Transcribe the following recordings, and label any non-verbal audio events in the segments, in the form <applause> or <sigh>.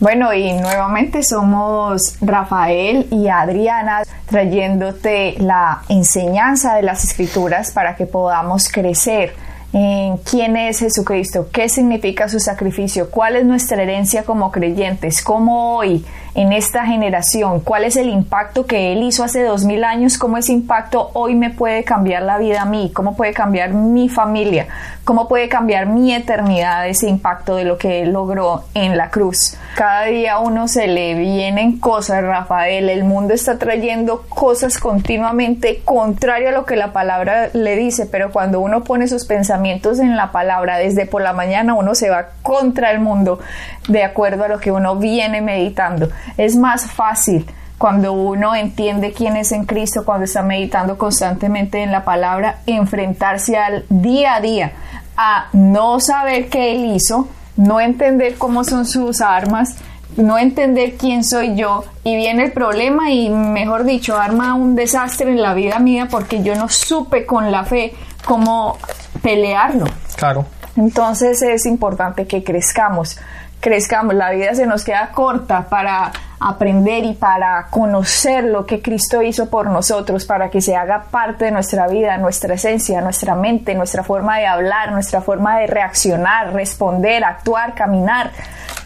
Bueno, y nuevamente somos Rafael y Adriana trayéndote la enseñanza de las escrituras para que podamos crecer en quién es Jesucristo, qué significa su sacrificio, cuál es nuestra herencia como creyentes, cómo hoy en esta generación, cuál es el impacto que Él hizo hace dos mil años, cómo ese impacto hoy me puede cambiar la vida a mí, cómo puede cambiar mi familia, cómo puede cambiar mi eternidad ese impacto de lo que Él logró en la cruz. Cada día a uno se le vienen cosas, Rafael, el mundo está trayendo cosas continuamente contrario a lo que la palabra le dice, pero cuando uno pone sus pensamientos en la palabra desde por la mañana, uno se va contra el mundo de acuerdo a lo que uno viene meditando. Es más fácil cuando uno entiende quién es en Cristo, cuando está meditando constantemente en la palabra, enfrentarse al día a día, a no saber qué Él hizo, no entender cómo son sus armas, no entender quién soy yo y viene el problema y mejor dicho arma un desastre en la vida mía porque yo no supe con la fe cómo pelearlo. Claro. Entonces es importante que crezcamos crezcamos, la vida se nos queda corta para aprender y para conocer lo que Cristo hizo por nosotros, para que se haga parte de nuestra vida, nuestra esencia, nuestra mente, nuestra forma de hablar, nuestra forma de reaccionar, responder, actuar, caminar.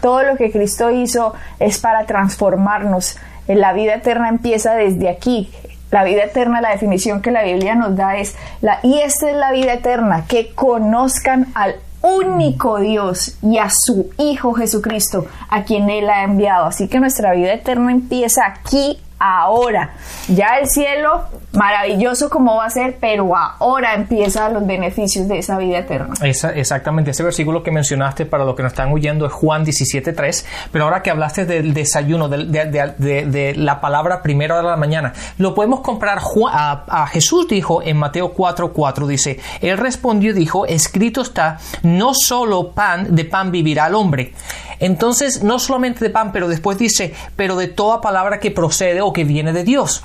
Todo lo que Cristo hizo es para transformarnos. La vida eterna empieza desde aquí. La vida eterna, la definición que la Biblia nos da es la y esta es la vida eterna, que conozcan al único Dios y a su Hijo Jesucristo, a quien Él ha enviado. Así que nuestra vida eterna empieza aquí ahora. Ya el cielo, maravilloso como va a ser, pero ahora empiezan los beneficios de esa vida eterna. exactamente, ese versículo que mencionaste para los que nos están oyendo es Juan 17.3, pero ahora que hablaste del desayuno, de, la palabra primera de la mañana, lo podemos comprar, a, Jesús dijo en Mateo 4.4, dice, él respondió y dijo, escrito está, no solo pan, de pan vivirá el hombre. Entonces, no solamente de pan, pero después dice, pero de toda palabra que procede o que viene de Dios.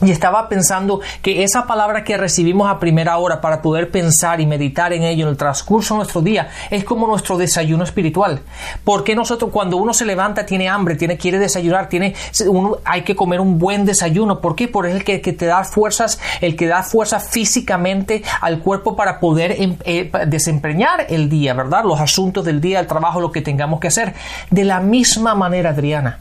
Y estaba pensando que esa palabra que recibimos a primera hora para poder pensar y meditar en ello en el transcurso de nuestro día es como nuestro desayuno espiritual. Porque nosotros cuando uno se levanta tiene hambre, tiene quiere desayunar, tiene hay que comer un buen desayuno. ¿Por qué? Porque es el que, te da fuerzas, el que da fuerza físicamente al cuerpo para poder em, eh, desempeñar el día, ¿verdad? Los asuntos del día, el trabajo, lo que tengamos que hacer. De la misma manera, Adriana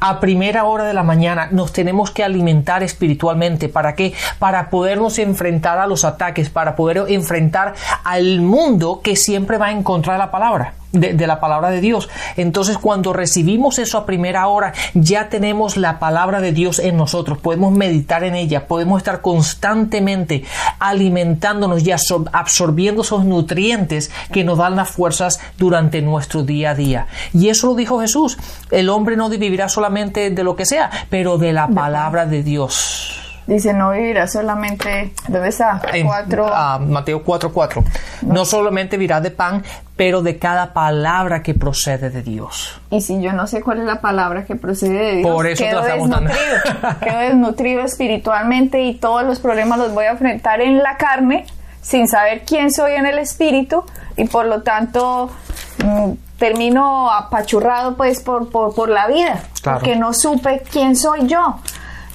a primera hora de la mañana nos tenemos que alimentar espiritualmente. ¿Para qué? Para podernos enfrentar a los ataques, para poder enfrentar al mundo que siempre va a encontrar la palabra de, la palabra de Dios. Entonces, cuando recibimos eso a primera hora, ya tenemos la palabra de Dios en nosotros, podemos meditar en ella, podemos estar constantemente alimentándonos y absorbiendo esos nutrientes que nos dan las fuerzas durante nuestro día a día. Y eso lo dijo Jesús, el hombre no vivirá solamente de lo que sea, pero de la palabra de Dios. Dice, no vivirá solamente, ¿dónde está? Cuatro. Ah, Mateo 4:4. No. no solamente vivirá de pan, pero de cada palabra que procede de Dios. Y si yo no sé cuál es la palabra que procede de Dios, Por eso quedo desnutrido, <laughs> quedo desnutrido espiritualmente y todos los problemas los voy a enfrentar en la carne sin saber quién soy en el espíritu y por lo tanto mm, termino apachurrado pues por, por, por la vida, porque no supe quién soy yo.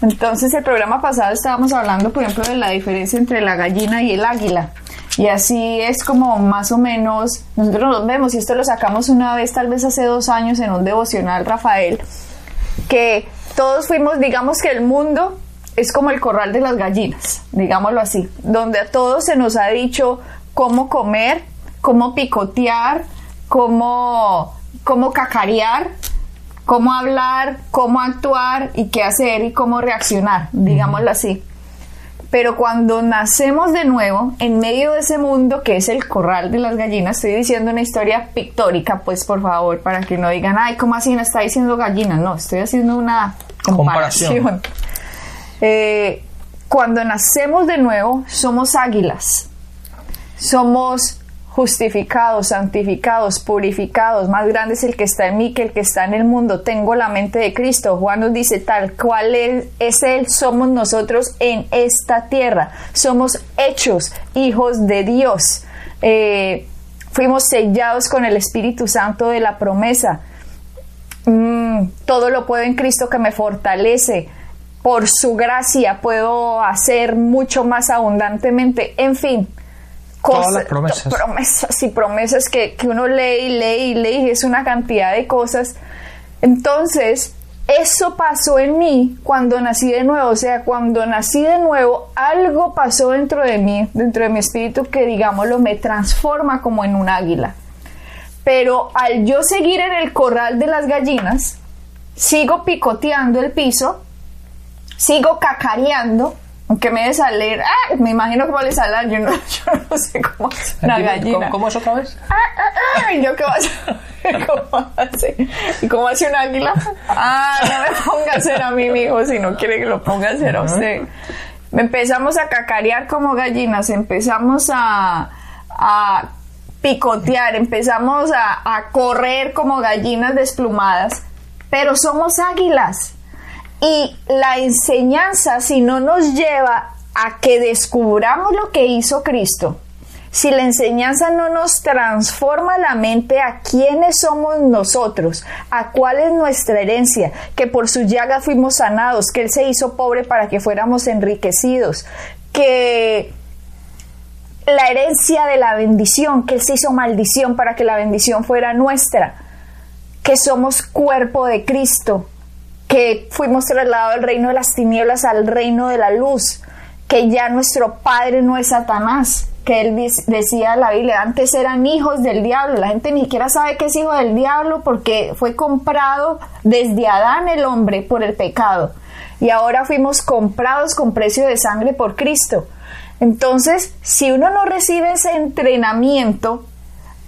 Entonces el programa pasado estábamos hablando, por ejemplo, de la diferencia entre la gallina y el águila. Y así es como más o menos, nosotros nos vemos, y esto lo sacamos una vez, tal vez hace dos años, en un devocional, Rafael, que todos fuimos, digamos que el mundo es como el corral de las gallinas, digámoslo así, donde a todos se nos ha dicho cómo comer, cómo picotear, cómo, cómo cacarear, cómo hablar, cómo actuar y qué hacer y cómo reaccionar, digámoslo así. Pero cuando nacemos de nuevo, en medio de ese mundo que es el corral de las gallinas, estoy diciendo una historia pictórica, pues por favor, para que no digan, ay, ¿cómo así no está diciendo gallinas? No, estoy haciendo una comparación. Eh, cuando nacemos de nuevo, somos águilas. Somos justificados, santificados, purificados, más grande es el que está en mí que el que está en el mundo. Tengo la mente de Cristo. Juan nos dice tal cual es, Él, somos nosotros en esta tierra. Somos hechos hijos de Dios. Eh, fuimos sellados con el Espíritu Santo de la promesa. Mm, todo lo puedo en Cristo que me fortalece. Por su gracia puedo hacer mucho más abundantemente. En fin, cosas, promesas. promesas y promesas que, que uno lee y lee y lee y es una cantidad de cosas. Entonces, eso pasó en mí cuando nací de nuevo, o sea, cuando nací de nuevo, algo pasó dentro de mí, dentro de mi espíritu que, digámoslo, me transforma como en un águila. Pero al yo seguir en el corral de las gallinas, sigo picoteando el piso, sigo cacareando, aunque me de salir, ah, me imagino cómo le sale, yo no, <laughs> yo no sé cómo es una gallina. ¿Cómo, cómo es otra vez? Ah, ah, ah, yo qué vas <laughs> ¿Cómo hace? ¿Y cómo hace un águila? Ah, no me ponga a hacer a mí, mi hijo, si no quiere que lo ponga a hacer a usted. Empezamos a cacarear como gallinas, empezamos a, a picotear, empezamos a, a correr como gallinas desplumadas, pero somos águilas. Y la enseñanza, si no nos lleva a que descubramos lo que hizo Cristo, si la enseñanza no nos transforma la mente a quiénes somos nosotros, a cuál es nuestra herencia, que por su llaga fuimos sanados, que Él se hizo pobre para que fuéramos enriquecidos, que la herencia de la bendición, que Él se hizo maldición para que la bendición fuera nuestra, que somos cuerpo de Cristo, que fuimos trasladados del reino de las tinieblas al reino de la luz, que ya nuestro Padre no es Satanás, que él decía la Biblia, antes eran hijos del diablo, la gente ni siquiera sabe que es hijo del diablo porque fue comprado desde Adán el hombre por el pecado y ahora fuimos comprados con precio de sangre por Cristo. Entonces, si uno no recibe ese entrenamiento,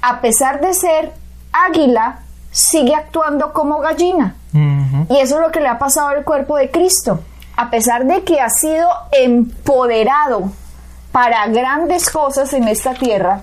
a pesar de ser águila, sigue actuando como gallina. Y eso es lo que le ha pasado al cuerpo de Cristo. A pesar de que ha sido empoderado para grandes cosas en esta tierra,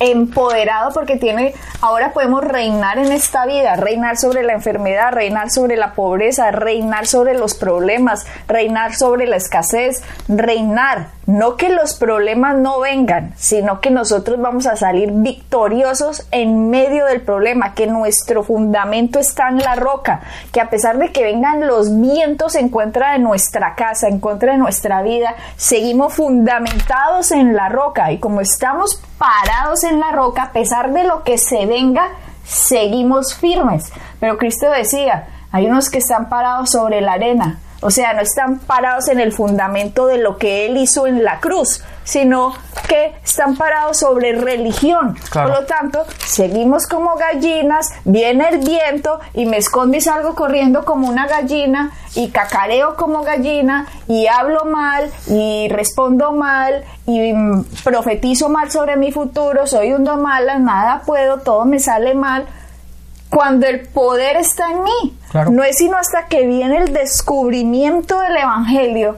empoderado porque tiene, ahora podemos reinar en esta vida, reinar sobre la enfermedad, reinar sobre la pobreza, reinar sobre los problemas, reinar sobre la escasez, reinar, no que los problemas no vengan, sino que nosotros vamos a salir victoriosos en medio del problema, que nuestro fundamento está en la roca, que a pesar de que vengan los vientos en contra de nuestra casa, en contra de nuestra vida, seguimos fundamentados en la roca y como estamos parados en la roca, a pesar de lo que se venga, seguimos firmes. Pero Cristo decía, hay unos que están parados sobre la arena, o sea, no están parados en el fundamento de lo que Él hizo en la cruz, sino que están parados sobre religión. Por lo tanto, seguimos como gallinas, viene el viento y me escondo y salgo corriendo como una gallina y cacareo como gallina y hablo mal y respondo mal y profetizo mal sobre mi futuro, soy un mala, nada puedo, todo me sale mal cuando el poder está en mí. No es sino hasta que viene el descubrimiento del Evangelio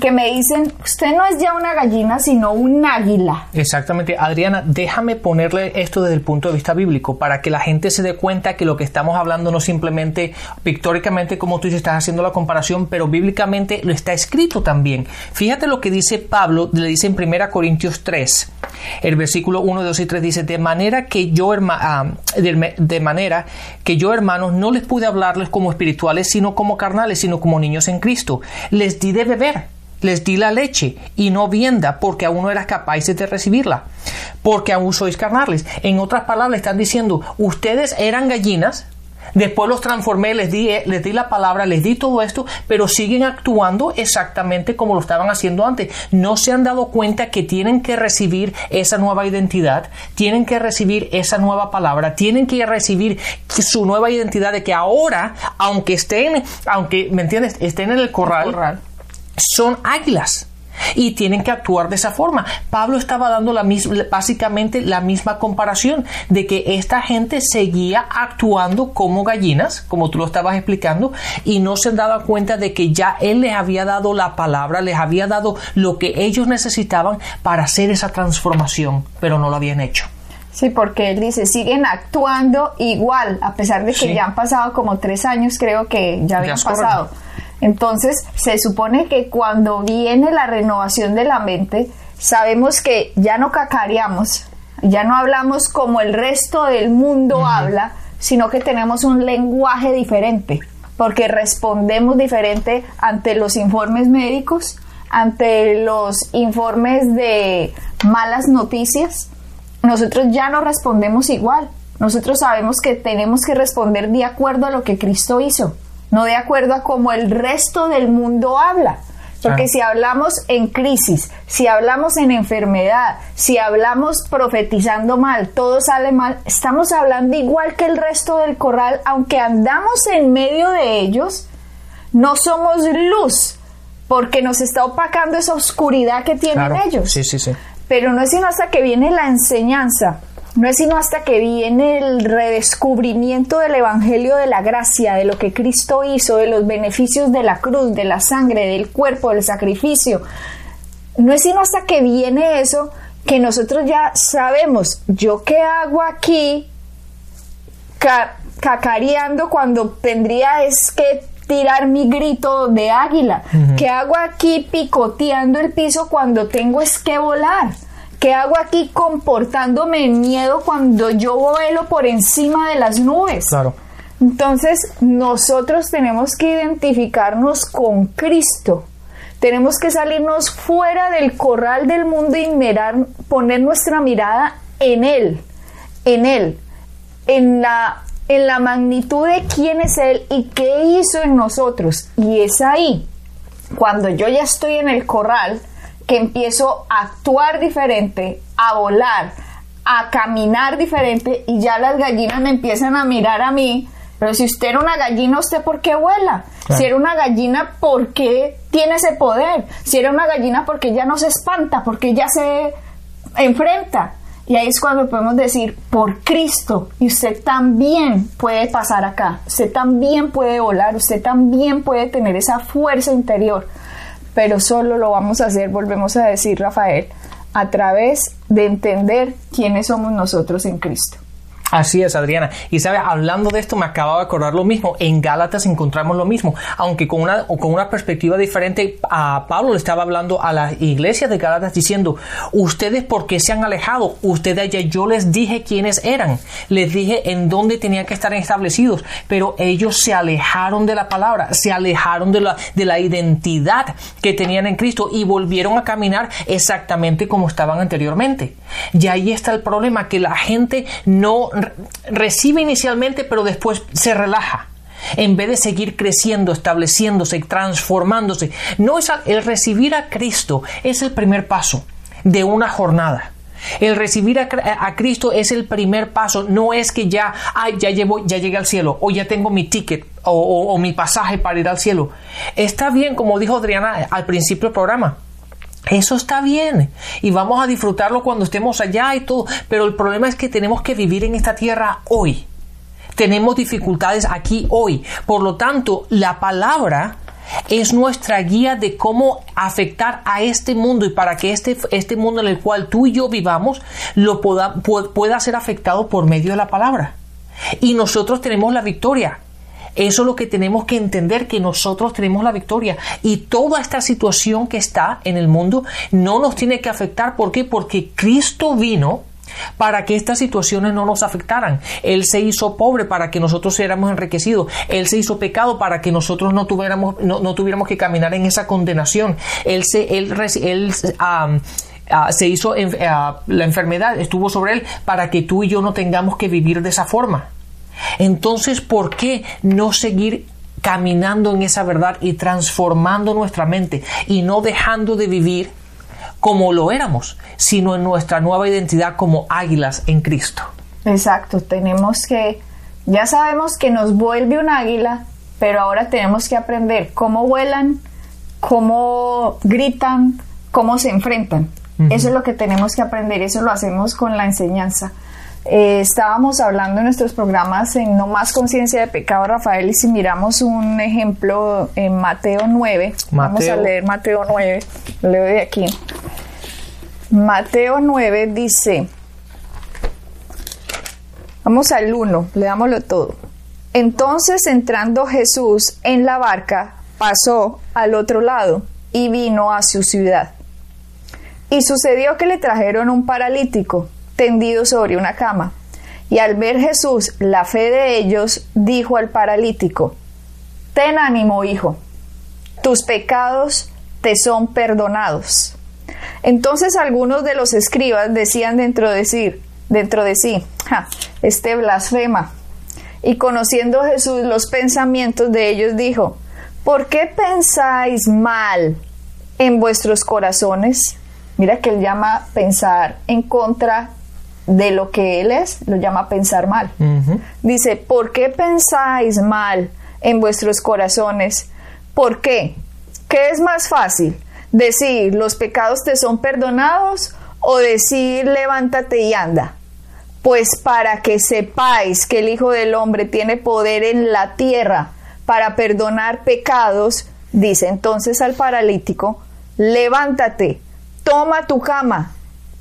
que me dicen, usted no es ya una gallina, sino un águila. Exactamente. Adriana, déjame ponerle esto desde el punto de vista bíblico para que la gente se dé cuenta que lo que estamos hablando no simplemente pictóricamente como tú estás haciendo la comparación, pero bíblicamente lo está escrito también. Fíjate lo que dice Pablo, le dice en 1 Corintios 3, el versículo 1, 2 y 3 dice, de manera que yo, ah, de manera que yo hermanos no les pude hablarles como espirituales, sino como carnales, sino como niños en Cristo. Les di de beber les di la leche y no vienda porque aún no eras capaces de recibirla, porque aún sois carnales. En otras palabras, están diciendo, ustedes eran gallinas, después los transformé, les di, les di la palabra, les di todo esto, pero siguen actuando exactamente como lo estaban haciendo antes. No se han dado cuenta que tienen que recibir esa nueva identidad, tienen que recibir esa nueva palabra, tienen que recibir su nueva identidad de que ahora, aunque estén, aunque, ¿me entiendes?, estén en el corral son águilas. y tienen que actuar de esa forma. Pablo estaba dando la misma, básicamente la misma comparación de que esta gente seguía actuando como gallinas, como tú lo estabas explicando, y no se daba cuenta de que ya él les había dado la palabra, les había dado lo que ellos necesitaban para hacer esa transformación, pero no lo habían hecho. Sí, porque él dice, siguen actuando igual, a pesar de que ya han pasado como tres años, creo que ya habían pasado. Entonces, se supone que cuando viene la renovación de la mente, sabemos que ya no cacareamos, ya no hablamos como el resto del mundo habla, sino que tenemos un lenguaje diferente, porque respondemos diferente ante los informes médicos, ante los informes de malas noticias, nosotros ya no respondemos igual. Nosotros sabemos que tenemos que responder de acuerdo a lo que Cristo hizo, no de acuerdo a cómo el resto del mundo habla. Porque si hablamos en crisis, si hablamos en enfermedad, si hablamos profetizando mal, todo sale mal, estamos hablando igual que el resto del corral, aunque andamos en medio de ellos, no somos luz, porque nos está opacando esa oscuridad que tienen ellos. Sí, sí, sí. Pero no es sino hasta que viene la enseñanza, no es sino hasta que viene el redescubrimiento del Evangelio de la gracia, de lo que Cristo hizo, de los beneficios de la cruz, de la sangre, del cuerpo, del sacrificio. No es sino hasta que viene eso que nosotros ya sabemos, yo qué hago aquí cacareando cuando tendría es que tirar mi grito de águila? ¿Qué hago aquí picoteando el piso cuando tengo es que volar? ¿Qué hago aquí comportándome en miedo cuando yo vuelo por encima de las nubes? Claro. Entonces, nosotros tenemos que identificarnos con Cristo. Tenemos que salirnos fuera del corral del mundo y mirar, poner nuestra mirada en Él, en Él, en la en la magnitud de quién es Él y qué hizo en nosotros. Y es ahí, cuando yo ya estoy en el corral, que empiezo a actuar diferente, a volar, a caminar diferente y ya las gallinas me empiezan a mirar a mí. Pero si usted era una gallina, ¿usted por qué vuela? Si era una gallina, ¿por qué tiene ese poder? Si era una gallina, ¿por qué ya no se espanta? porque ya se enfrenta? Y ahí es cuando podemos decir, por Cristo, y usted también puede pasar acá, usted también puede volar, usted también puede tener esa fuerza interior, pero solo lo vamos a hacer, volvemos a decir, Rafael, a través de entender quiénes somos nosotros en Cristo. Así es, Adriana. Y sabe, hablando de esto, me acababa de acordar lo mismo. En Gálatas encontramos lo mismo, aunque con una, con una perspectiva diferente. A Pablo le estaba hablando a la iglesia de Gálatas diciendo: Ustedes, ¿por qué se han alejado? Ustedes ya yo les dije quiénes eran. Les dije en dónde tenían que estar establecidos. Pero ellos se alejaron de la palabra, se alejaron de la, de la identidad que tenían en Cristo y volvieron a caminar exactamente como estaban anteriormente. Y ahí está el problema, que la gente no recibe inicialmente, pero después se relaja. En vez de seguir creciendo, estableciéndose, transformándose. No es el recibir a Cristo es el primer paso de una jornada. El recibir a, Cristo es el primer paso. No es que ya, ya, llevo, ya llegué al cielo, o ya tengo mi ticket, o, o mi pasaje para ir al cielo. Está bien, como dijo Adriana al principio del programa. Eso está bien y vamos a disfrutarlo cuando estemos allá y todo, pero el problema es que tenemos que vivir en esta tierra hoy. Tenemos dificultades aquí hoy. Por lo tanto, la palabra es nuestra guía de cómo afectar a este mundo y para que este, este mundo en el cual tú y yo vivamos lo pueda, pueda ser afectado por medio de la palabra. Y nosotros tenemos la victoria. Eso es lo que tenemos que entender, que nosotros tenemos la victoria. Y toda esta situación que está en el mundo no nos tiene que afectar. ¿Por qué? Porque Cristo vino para que estas situaciones no nos afectaran. Él se hizo pobre para que nosotros éramos enriquecidos. Él se hizo pecado para que nosotros no tuviéramos, no, tuviéramos que caminar en esa condenación. Él se, él, él ah, se hizo ah, la enfermedad, estuvo sobre él para que tú y yo no tengamos que vivir de esa forma. Entonces, ¿por qué no seguir caminando en esa verdad y transformando nuestra mente y no dejando de vivir como lo éramos, sino en nuestra nueva identidad como águilas en Cristo? Exacto, tenemos que, ya sabemos que nos vuelve un águila, pero ahora tenemos que aprender cómo vuelan, cómo gritan, cómo se enfrentan. Eso es lo que tenemos que aprender, eso lo hacemos con la enseñanza. Eh, estábamos hablando en nuestros programas en No más conciencia de pecado, Rafael, y si miramos un ejemplo en Mateo 9, vamos a leer Mateo 9, leo de aquí. Mateo 9 dice, vamos al 1, leámoslo todo. Entonces entrando Jesús en la barca, pasó al otro lado y vino a su ciudad. Y sucedió que le trajeron un paralítico tendido sobre una cama. Y al ver Jesús la fe de ellos, dijo al paralítico, Ten ánimo, hijo, tus pecados te son perdonados. Entonces algunos de los escribas decían dentro de sí, dentro de sí, este blasfema. Y conociendo Jesús los pensamientos de ellos, dijo, ¿por qué pensáis mal en vuestros corazones? Mira que él llama pensar en contra de lo que él es, lo llama pensar mal. Dice, ¿por qué pensáis mal en vuestros corazones? ¿Por qué? ¿Qué es más fácil? ¿Decir los pecados te son perdonados o decir levántate y anda? Pues para que sepáis que el Hijo del Hombre tiene poder en la tierra para perdonar pecados, dice entonces al paralítico, levántate, toma tu cama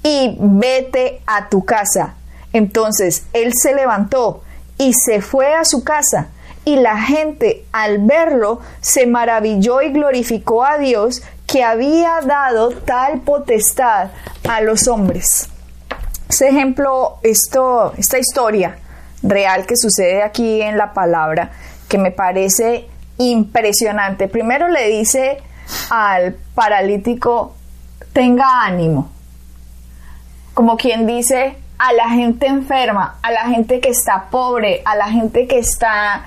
y vete a tu casa. Entonces él se levantó y se fue a su casa. Y la gente al verlo se maravilló y glorificó a Dios que había dado tal potestad a los hombres. Este ejemplo, esto, esta historia real que sucede aquí en la palabra, que me parece impresionante. Primero le dice al paralítico, tenga ánimo como quien dice, a la gente enferma, a la gente que está pobre, a la gente que está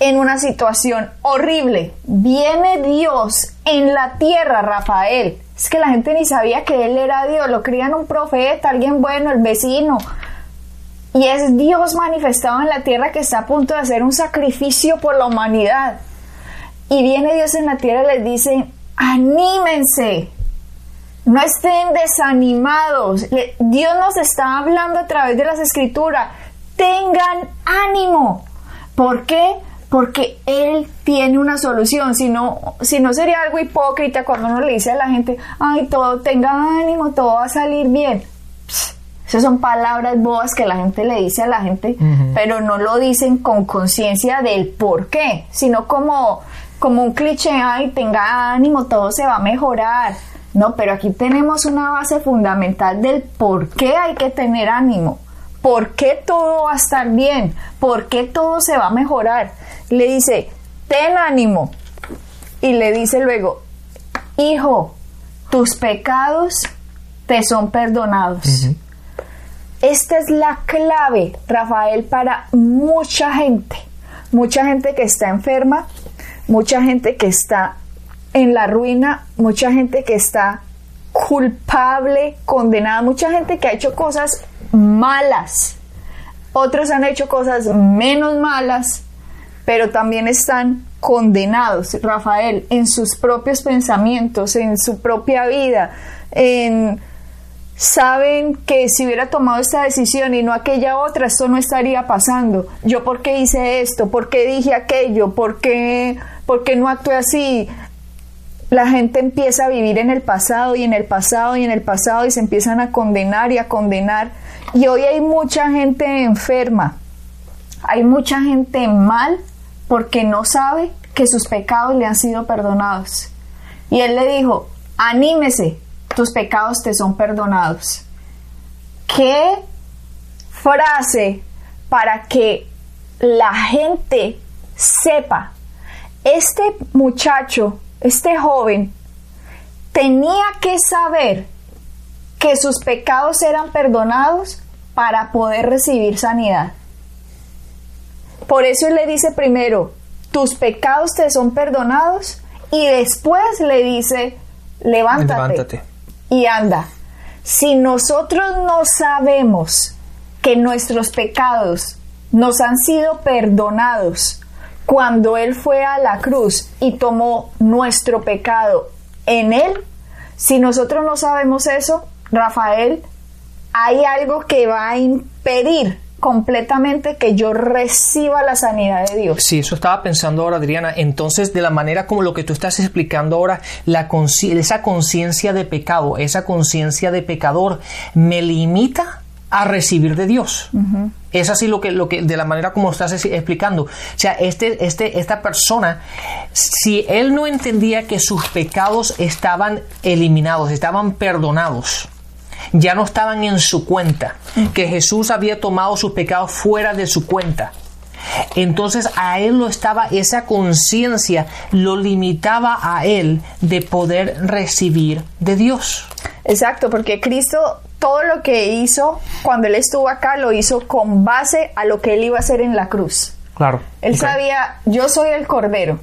en una situación horrible. Viene Dios en la tierra, Rafael. Es que la gente ni sabía que Él era Dios, lo creían un profeta, alguien bueno, el vecino. Y es Dios manifestado en la tierra que está a punto de hacer un sacrificio por la humanidad. Y viene Dios en la tierra y les dice, anímense, no estén desanimados. Dios nos está hablando a través de las escrituras. Tengan ánimo. ¿Por qué? Porque Él tiene una solución. Si no, si no sería algo hipócrita cuando uno le dice a la gente, ay, todo, tenga ánimo, todo va a salir bien. esas son palabras boas que la gente le dice a la gente, pero no lo dicen con conciencia del por qué, sino como, como un cliché, ay, tenga ánimo, todo se va a mejorar no, pero aquí tenemos una base fundamental del por qué hay que tener ánimo, por qué todo va a estar bien, por qué todo se va a mejorar. Le dice, ten ánimo. Y le dice luego, hijo, tus pecados te son perdonados. Esta es la clave, Rafael, para mucha gente. Mucha gente que está enferma, mucha gente que está en la ruina, mucha gente que está culpable, condenada, mucha gente que ha hecho cosas malas. Otros han hecho cosas menos malas, pero también están condenados, Rafael, en sus propios pensamientos, en su propia vida, en saben que si hubiera tomado esta decisión y no aquella otra, esto no estaría pasando. Yo por qué hice esto, por qué dije aquello, por qué, por qué no actué así, la gente empieza a vivir en el pasado y en el pasado y en el pasado y se empiezan a condenar y a condenar. Y hoy hay mucha gente enferma, hay mucha gente mal porque no sabe que sus pecados le han sido perdonados. Y él le dijo, anímese, tus pecados te son perdonados. ¿Qué frase para que la gente sepa? Este muchacho este joven tenía que saber que sus pecados eran perdonados para poder recibir sanidad. Por eso él le dice primero, tus pecados te son perdonados y después le dice, levántate, levántate. y anda. Si nosotros no sabemos que nuestros pecados nos han sido perdonados cuando Él fue a la cruz y tomó nuestro pecado en Él, Si nosotros no sabemos eso, Rafael, hay algo que va a impedir completamente que yo reciba la sanidad de Dios. Sí, eso estaba pensando ahora, Adriana. Entonces, de la manera como lo que tú estás explicando ahora, la esa conciencia de pecado, esa conciencia de pecador, me limita a recibir de Dios. Es así lo que, lo que, de la manera como estás explicando. O sea, este, este, esta persona, si él no entendía que sus pecados estaban eliminados, estaban perdonados, ya no estaban en su cuenta, que Jesús había tomado sus pecados fuera de su cuenta. Entonces a él lo estaba, esa conciencia lo limitaba a él de poder recibir de Dios. Exacto, porque Cristo todo lo que hizo cuando él estuvo acá lo hizo con base a lo que él iba a hacer en la cruz. Claro. Él sabía, yo soy el cordero.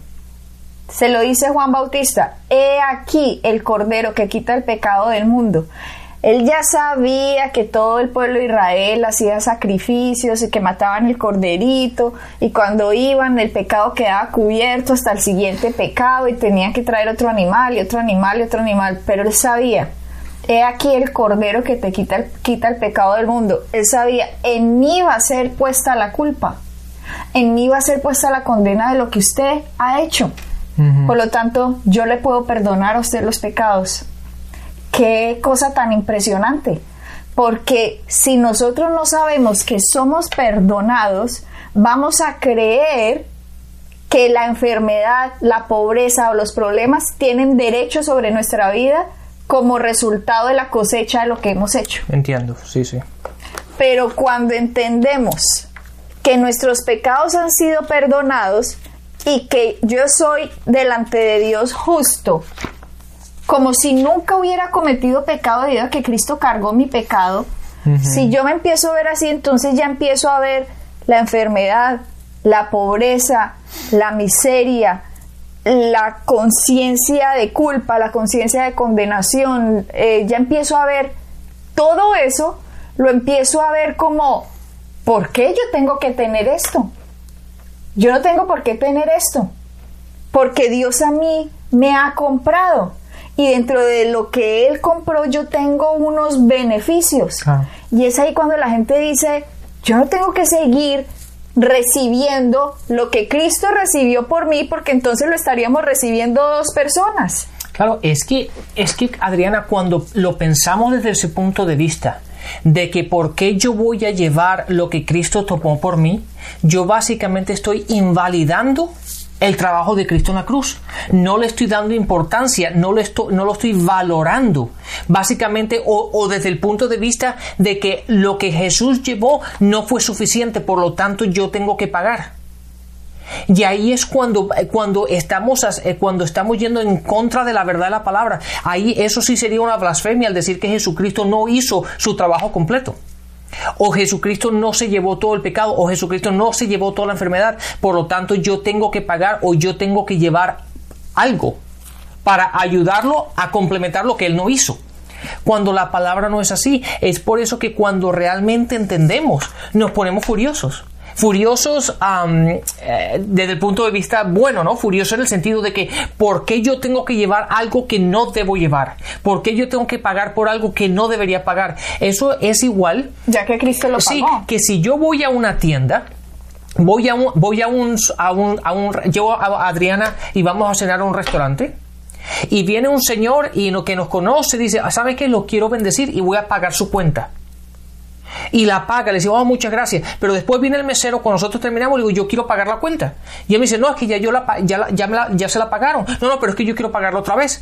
Se lo dice Juan Bautista, he aquí el cordero que quita el pecado del mundo. Él ya sabía que todo el pueblo de Israel hacía sacrificios y que mataban el corderito y cuando iban el pecado quedaba cubierto hasta el siguiente pecado y tenían que traer otro animal y otro animal y otro animal, pero él sabía He aquí el cordero que te quita el, quita el pecado del mundo. Él sabía, en mí va a ser puesta la culpa. En mí va a ser puesta la condena de lo que usted ha hecho. Por lo tanto, yo le puedo perdonar a usted los pecados. Qué cosa tan impresionante. Porque si nosotros no sabemos que somos perdonados, vamos a creer que la enfermedad, la pobreza o los problemas tienen derecho sobre nuestra vida como resultado de la cosecha de lo que hemos hecho. Entiendo, sí, sí. Pero cuando entendemos que nuestros pecados han sido perdonados y que yo soy delante de Dios justo, como si nunca hubiera cometido pecado debido a que Cristo cargó mi pecado, si yo me empiezo a ver así, entonces ya empiezo a ver la enfermedad, la pobreza, la miseria, la conciencia de culpa, la conciencia de condenación, eh, ya empiezo a ver todo eso, lo empiezo a ver como, ¿por qué yo tengo que tener esto? Yo no tengo por qué tener esto, porque Dios a mí me ha comprado y dentro de lo que Él compró yo tengo unos beneficios. Y es ahí cuando la gente dice, yo no tengo que seguir recibiendo lo que Cristo recibió por mí, porque entonces lo estaríamos recibiendo dos personas. Claro, es que, es que Adriana, cuando lo pensamos desde ese punto de vista, de que por qué yo voy a llevar lo que Cristo tomó por mí, yo básicamente estoy invalidando el trabajo de Cristo en la cruz. No le estoy dando importancia, no, lo estoy valorando. Básicamente, o, desde el punto de vista de que lo que Jesús llevó no fue suficiente, por lo tanto yo tengo que pagar. Y ahí es cuando, cuando, estamos, eh, cuando estamos yendo en contra de la verdad de la palabra. Ahí eso sí sería una blasfemia al decir que Jesucristo no hizo su trabajo completo. O Jesucristo no se llevó todo el pecado, o Jesucristo no se llevó toda la enfermedad. Por lo tanto, yo tengo que pagar o yo tengo que llevar algo para ayudarlo a complementar lo que Él no hizo. Cuando la palabra no es así, es por eso que cuando realmente entendemos, nos ponemos furiosos furiosos eh, desde el punto de vista bueno, ¿no? Furiosos en el sentido de que ¿por qué yo tengo que llevar algo que no debo llevar? ¿Por qué yo tengo que pagar por algo que no debería pagar? Eso es igual. Ya que Cristo lo pagó. Sí, que si yo voy a una tienda voy a un, voy a un, a un, a un, llevo a Adriana y vamos a cenar a un restaurante. Y viene un señor y lo que nos conoce dice, ah, ¿sabe qué? Lo quiero bendecir y voy a pagar su cuenta y la paga. Le digo, oh, muchas gracias. Pero después viene el mesero, cuando nosotros terminamos, le digo, yo quiero pagar la cuenta. Y él me dice, no, es que ya, yo la, ya, ya, ya se la pagaron. No, no, pero es que yo quiero pagarla otra vez.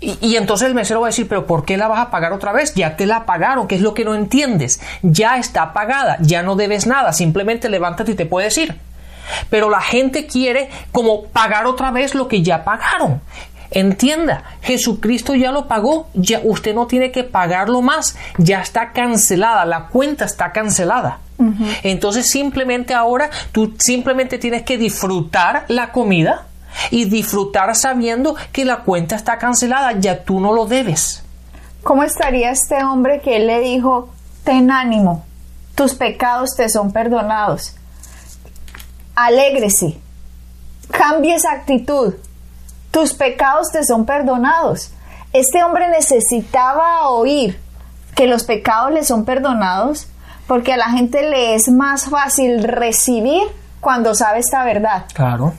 Y, y, entonces el mesero va a decir, pero ¿por qué la vas a pagar otra vez? Ya te la pagaron, ¿qué es lo que no entiendes? Ya está pagada, ya no debes nada, simplemente levántate y te puedes ir. Pero la gente quiere como pagar otra vez lo que ya pagaron. Entienda, Jesucristo ya lo pagó, ya usted no tiene que pagarlo más, ya está cancelada, la cuenta está cancelada. Entonces simplemente ahora tú simplemente tienes que disfrutar la comida y disfrutar sabiendo que la cuenta está cancelada, ya tú no lo debes. ¿Cómo estaría este hombre que él le dijo, ten ánimo, tus pecados te son perdonados? Alégrese, cambie esa actitud, tus pecados te son perdonados. Este hombre necesitaba oír que los pecados le son perdonados porque a la gente le es más fácil recibir cuando sabe esta verdad. Claro.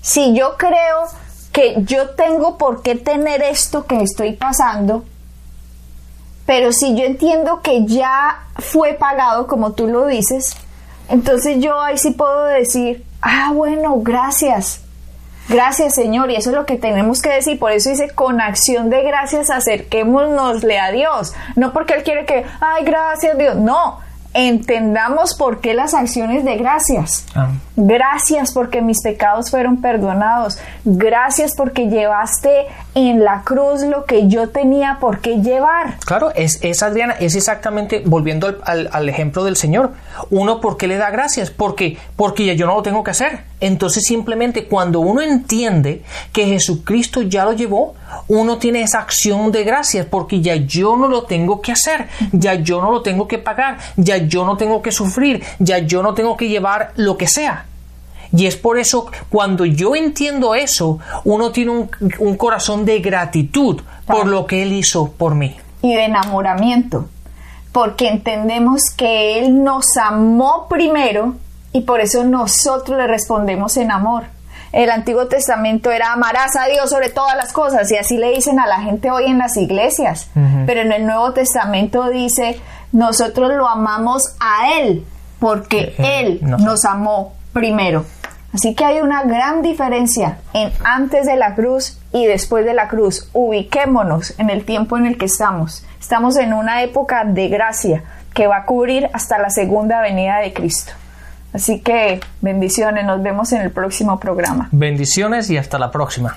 Si yo creo que yo tengo por qué tener esto que estoy pasando, pero si yo entiendo que ya fue pagado, como tú lo dices, entonces yo ahí sí puedo decir, ah, bueno, gracias. Gracias Señor, y eso es lo que tenemos que decir, por eso dice, con acción de gracias acerquémonosle a Dios, no porque Él quiere que, ay, gracias Dios, no, entendamos por qué las acciones de gracias. Ah. Gracias porque mis pecados fueron perdonados. Gracias porque llevaste en la cruz lo que yo tenía por qué llevar. Claro, es, es Adriana, es exactamente, volviendo al, ejemplo del Señor. Uno, ¿por qué le da gracias? Porque, porque yo no lo tengo que hacer. Entonces simplemente cuando uno entiende que Jesucristo ya lo llevó, uno tiene esa acción de gracias porque ya yo no lo tengo que hacer, ya yo no lo tengo que pagar, ya yo no tengo que sufrir, ya yo no tengo que llevar lo que sea. Y es por eso, cuando yo entiendo eso, uno tiene un, corazón de gratitud por lo que Él hizo por mí. Y de enamoramiento, porque entendemos que Él nos amó primero y por eso nosotros le respondemos en amor. El Antiguo Testamento era amarás a Dios sobre todas las cosas y así le dicen a la gente hoy en las iglesias. Pero en el Nuevo Testamento dice nosotros lo amamos a Él porque Él nos amó primero. Así que hay una gran diferencia en antes de la cruz y después de la cruz. Ubiquémonos en el tiempo en el que estamos. Estamos en una época de gracia que va a cubrir hasta la segunda venida de Cristo. Así que bendiciones, nos vemos en el próximo programa. Bendiciones y hasta la próxima.